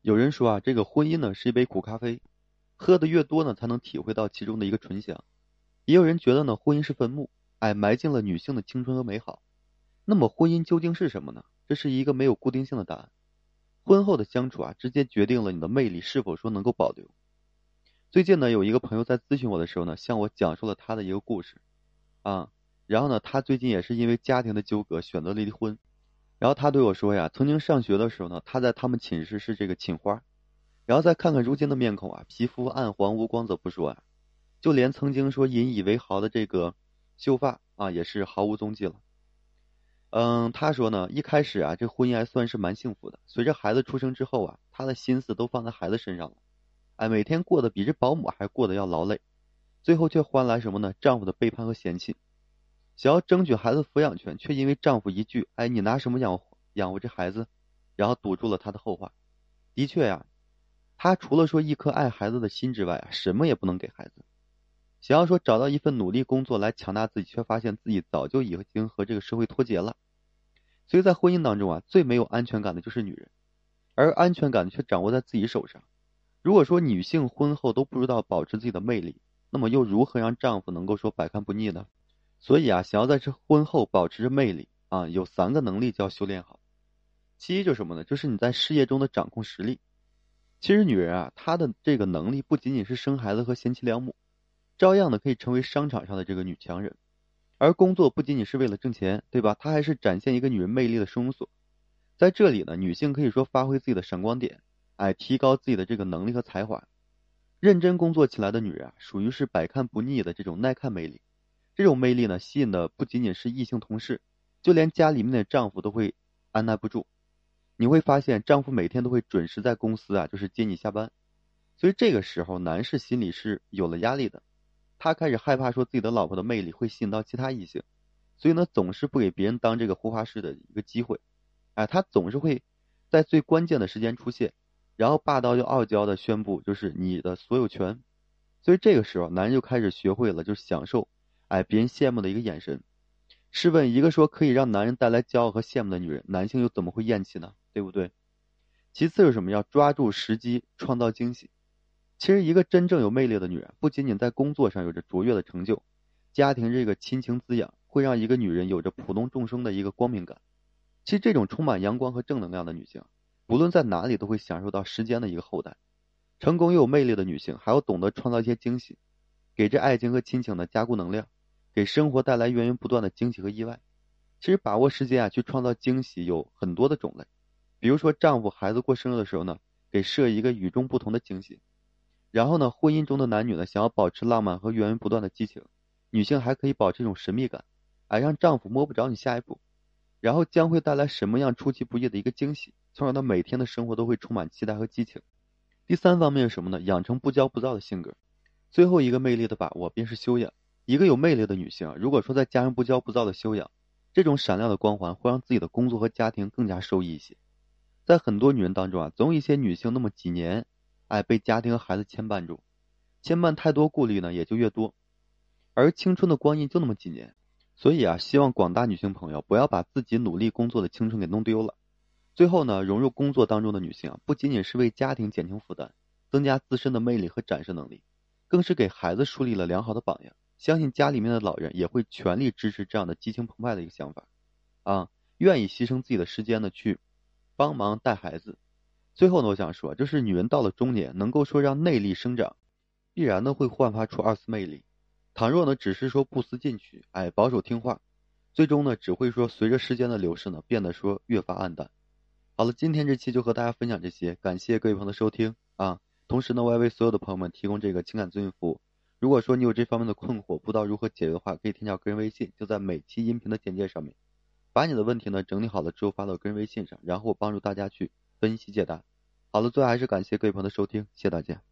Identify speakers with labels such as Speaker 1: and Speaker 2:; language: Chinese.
Speaker 1: 有人说啊，这个婚姻呢是一杯苦咖啡，喝的越多呢，才能体会到其中的一个醇香。也有人觉得呢，婚姻是坟墓，哎，埋进了女性的青春和美好。那么，婚姻究竟是什么呢？这是一个没有固定性的答案。婚后的相处啊，直接决定了你的魅力是否说能够保留。最近呢，有一个朋友在咨询我的时候呢，向我讲述了他的一个故事，啊，然后呢，他最近也是因为家庭的纠葛选择了离婚。然后他对我说呀，曾经上学的时候呢，他在他们寝室是这个寝花，然后再看看如今的面孔啊，皮肤暗黄无光泽不说啊，就连曾经说引以为豪的这个秀发啊，也是毫无踪迹了。嗯，他说呢，一开始啊，这婚姻还算是蛮幸福的。随着孩子出生之后啊，他的心思都放在孩子身上了，哎，每天过得比这保姆还过得要劳累，最后却换来什么呢？丈夫的背叛和嫌弃。想要争取孩子抚养权，却因为丈夫一句“哎，你拿什么养养活这孩子”，然后堵住了她的后话。的确呀，她除了说一颗爱孩子的心之外啊，什么也不能给孩子。想要说找到一份努力工作来强大自己，却发现自己早就已经和这个社会脱节了。所以在婚姻当中啊，最没有安全感的就是女人，而安全感却掌握在自己手上。如果说女性婚后都不知道保持自己的魅力，那么又如何让丈夫能够说百看不腻呢？所以啊，想要在这婚后保持着魅力啊，有三个能力就要修炼好。其一就是什么呢？就是你在事业中的掌控实力。其实女人啊，她的这个能力不仅仅是生孩子和贤妻良母，照样的可以成为商场上的这个女强人。而工作不仅仅是为了挣钱，对吧？它还是展现一个女人魅力的收容所。在这里呢，女性可以说发挥自己的闪光点，哎，提高自己的这个能力和才华。认真工作起来的女人啊，属于是百看不腻的这种耐看魅力。这种魅力呢，吸引的不仅仅是异性同事，就连家里面的丈夫都会按耐不住。你会发现，丈夫每天都会准时在公司啊，就是接你下班。所以这个时候，男士心里是有了压力的，他开始害怕说自己的老婆的魅力会吸引到其他异性，所以呢，总是不给别人当这个护花师的一个机会。哎，他总是会在最关键的时间出现，然后霸道又傲娇的宣布就是你的所有权。所以这个时候，男人就开始学会了就是享受。哎，别人羡慕的一个眼神。试问，一个说可以让男人带来骄傲和羡慕的女人，男性又怎么会厌弃呢？对不对？其次是什么？要抓住时机，创造惊喜。其实，一个真正有魅力的女人，不仅仅在工作上有着卓越的成就，家庭这个亲情滋养，会让一个女人有着普通众生的一个光明感。其实，这种充满阳光和正能量的女性，无论在哪里都会享受到时间的一个厚待。成功又有魅力的女性，还要懂得创造一些惊喜，给这爱情和亲情的加固能量。给生活带来源源不断的惊喜和意外。其实把握时间啊，去创造惊喜有很多的种类。比如说，丈夫、孩子过生日的时候呢，给设一个与众不同的惊喜。然后呢，婚姻中的男女呢，想要保持浪漫和源源不断的激情，女性还可以保持一种神秘感，哎，让丈夫摸不着你下一步。然后将会带来什么样出其不意的一个惊喜，从而呢每天的生活都会充满期待和激情。第三方面是什么呢？养成不骄不躁的性格。最后一个魅力的把握便是修养。一个有魅力的女性啊，如果说再加上不骄不躁的修养，这种闪亮的光环会让自己的工作和家庭更加受益一些。在很多女人当中啊，总有一些女性那么几年，哎，被家庭和孩子牵绊住，牵绊太多，顾虑呢也就越多。而青春的光阴就那么几年，所以啊，希望广大女性朋友不要把自己努力工作的青春给弄丢了。最后呢，融入工作当中的女性啊，不仅仅是为家庭减轻负担，增加自身的魅力和展示能力，更是给孩子树立了良好的榜样。相信家里面的老人也会全力支持这样的激情澎湃的一个想法，啊，愿意牺牲自己的时间呢去帮忙带孩子。最后呢，我想说，就是女人到了中年，能够说让内力生长，必然呢会焕发出二次魅力。倘若呢只是说不思进取，哎，保守听话，最终呢只会说随着时间的流逝呢变得说越发暗淡。好了，今天这期就和大家分享这些，感谢各位朋友的收听啊。同时呢，我也为所有的朋友们提供这个情感咨询服务。如果说你有这方面的困惑，不知道如何解决的话，可以添加个人微信，就在每期音频的简介上面，把你的问题呢整理好了之后发到个人微信上，然后帮助大家去分析解答。好了，最后还是感谢各位朋友的收听，谢谢大家。